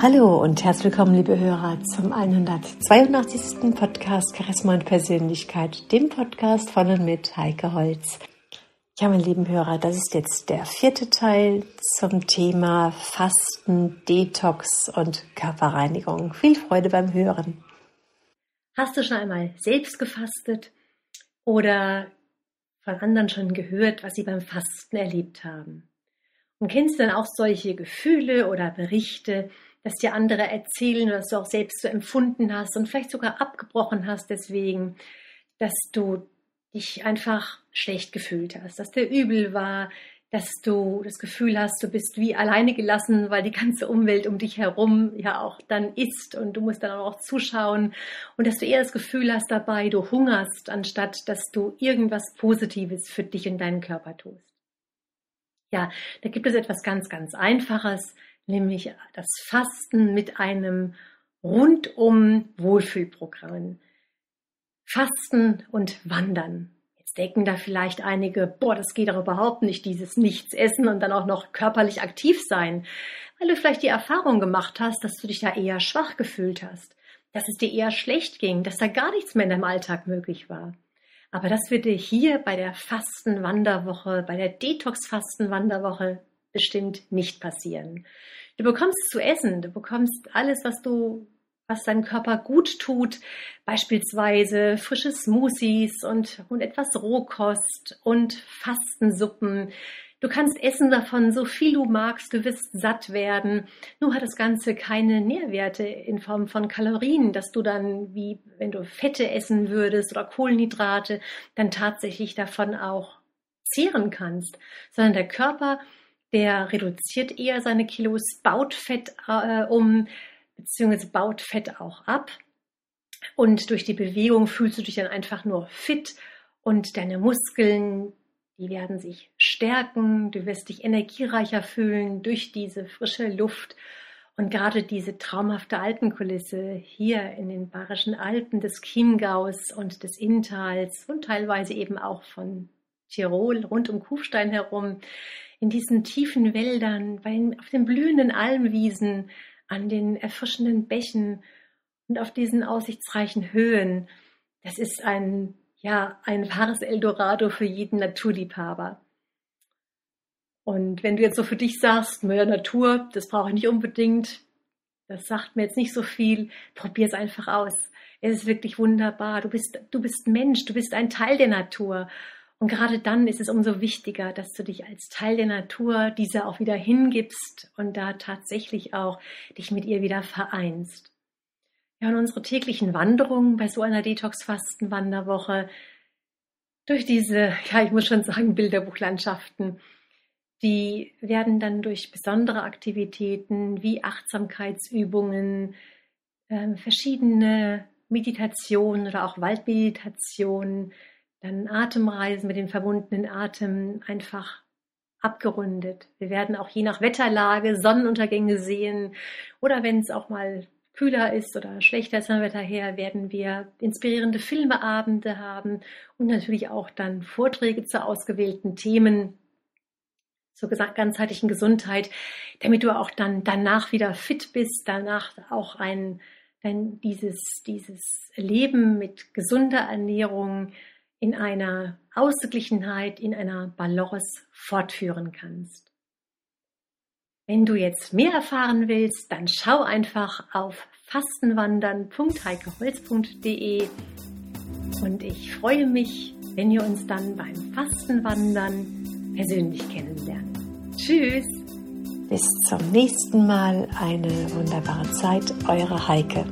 Hallo und herzlich willkommen, liebe Hörer, zum 182. Podcast Charisma und Persönlichkeit, dem Podcast von und mit Heike Holz. Ja, meine lieben Hörer, das ist jetzt der vierte Teil zum Thema Fasten, Detox und Körperreinigung. Viel Freude beim Hören. Hast du schon einmal selbst gefastet oder von anderen schon gehört, was sie beim Fasten erlebt haben? Und kennst du dann auch solche Gefühle oder Berichte, dass dir andere erzählen dass du auch selbst so empfunden hast und vielleicht sogar abgebrochen hast deswegen, dass du dich einfach schlecht gefühlt hast, dass der übel war, dass du das Gefühl hast, du bist wie alleine gelassen, weil die ganze Umwelt um dich herum ja auch dann ist und du musst dann auch zuschauen und dass du eher das Gefühl hast dabei, du hungerst, anstatt dass du irgendwas Positives für dich und deinen Körper tust. Ja, da gibt es etwas ganz, ganz Einfaches, nämlich das Fasten mit einem rundum Wohlfühlprogramm. Fasten und Wandern. Jetzt denken da vielleicht einige, boah, das geht doch überhaupt nicht, dieses Nichts essen und dann auch noch körperlich aktiv sein, weil du vielleicht die Erfahrung gemacht hast, dass du dich da eher schwach gefühlt hast, dass es dir eher schlecht ging, dass da gar nichts mehr in deinem Alltag möglich war. Aber das wird dir hier bei der Fastenwanderwoche, bei der Detox-Fastenwanderwoche bestimmt nicht passieren. Du bekommst zu essen, du bekommst alles, was du, was deinem Körper gut tut, beispielsweise frische Smoothies und, und etwas Rohkost und Fastensuppen. Du kannst essen davon so viel du magst, du wirst satt werden. Nur hat das Ganze keine Nährwerte in Form von Kalorien, dass du dann, wie wenn du Fette essen würdest oder Kohlenhydrate, dann tatsächlich davon auch zehren kannst, sondern der Körper der reduziert eher seine Kilos, baut Fett äh, um, beziehungsweise baut Fett auch ab. Und durch die Bewegung fühlst du dich dann einfach nur fit und deine Muskeln, die werden sich stärken, du wirst dich energiereicher fühlen durch diese frische Luft. Und gerade diese traumhafte Alpenkulisse hier in den Bayerischen Alpen des Chiemgaus und des Inntals und teilweise eben auch von Tirol rund um Kufstein herum, in diesen tiefen Wäldern, auf den blühenden Almwiesen, an den erfrischenden Bächen und auf diesen aussichtsreichen Höhen. Das ist ein, ja, ein wahres Eldorado für jeden Naturliebhaber. Und wenn du jetzt so für dich sagst, mehr Natur, das brauche ich nicht unbedingt, das sagt mir jetzt nicht so viel, probier es einfach aus. Es ist wirklich wunderbar. Du bist, du bist Mensch, du bist ein Teil der Natur. Und gerade dann ist es umso wichtiger, dass du dich als Teil der Natur dieser auch wieder hingibst und da tatsächlich auch dich mit ihr wieder vereinst. Ja, und unsere täglichen Wanderungen bei so einer Detox-Fasten-Wanderwoche durch diese, ja, ich muss schon sagen, Bilderbuchlandschaften, die werden dann durch besondere Aktivitäten wie Achtsamkeitsübungen, äh, verschiedene Meditationen oder auch Waldmeditationen dann Atemreisen mit dem verbundenen Atem einfach abgerundet. Wir werden auch je nach Wetterlage Sonnenuntergänge sehen oder wenn es auch mal kühler ist oder schlechter ist Wetter her, werden wir inspirierende Filmeabende haben und natürlich auch dann Vorträge zu ausgewählten Themen zur ganzheitlichen Gesundheit, damit du auch dann danach wieder fit bist, danach auch ein, ein dieses, dieses Leben mit gesunder Ernährung, in einer Ausgeglichenheit, in einer Balance fortführen kannst. Wenn du jetzt mehr erfahren willst, dann schau einfach auf fastenwandern.heikeholz.de und ich freue mich, wenn wir uns dann beim Fastenwandern persönlich kennenlernen. Tschüss! Bis zum nächsten Mal eine wunderbare Zeit, eure Heike.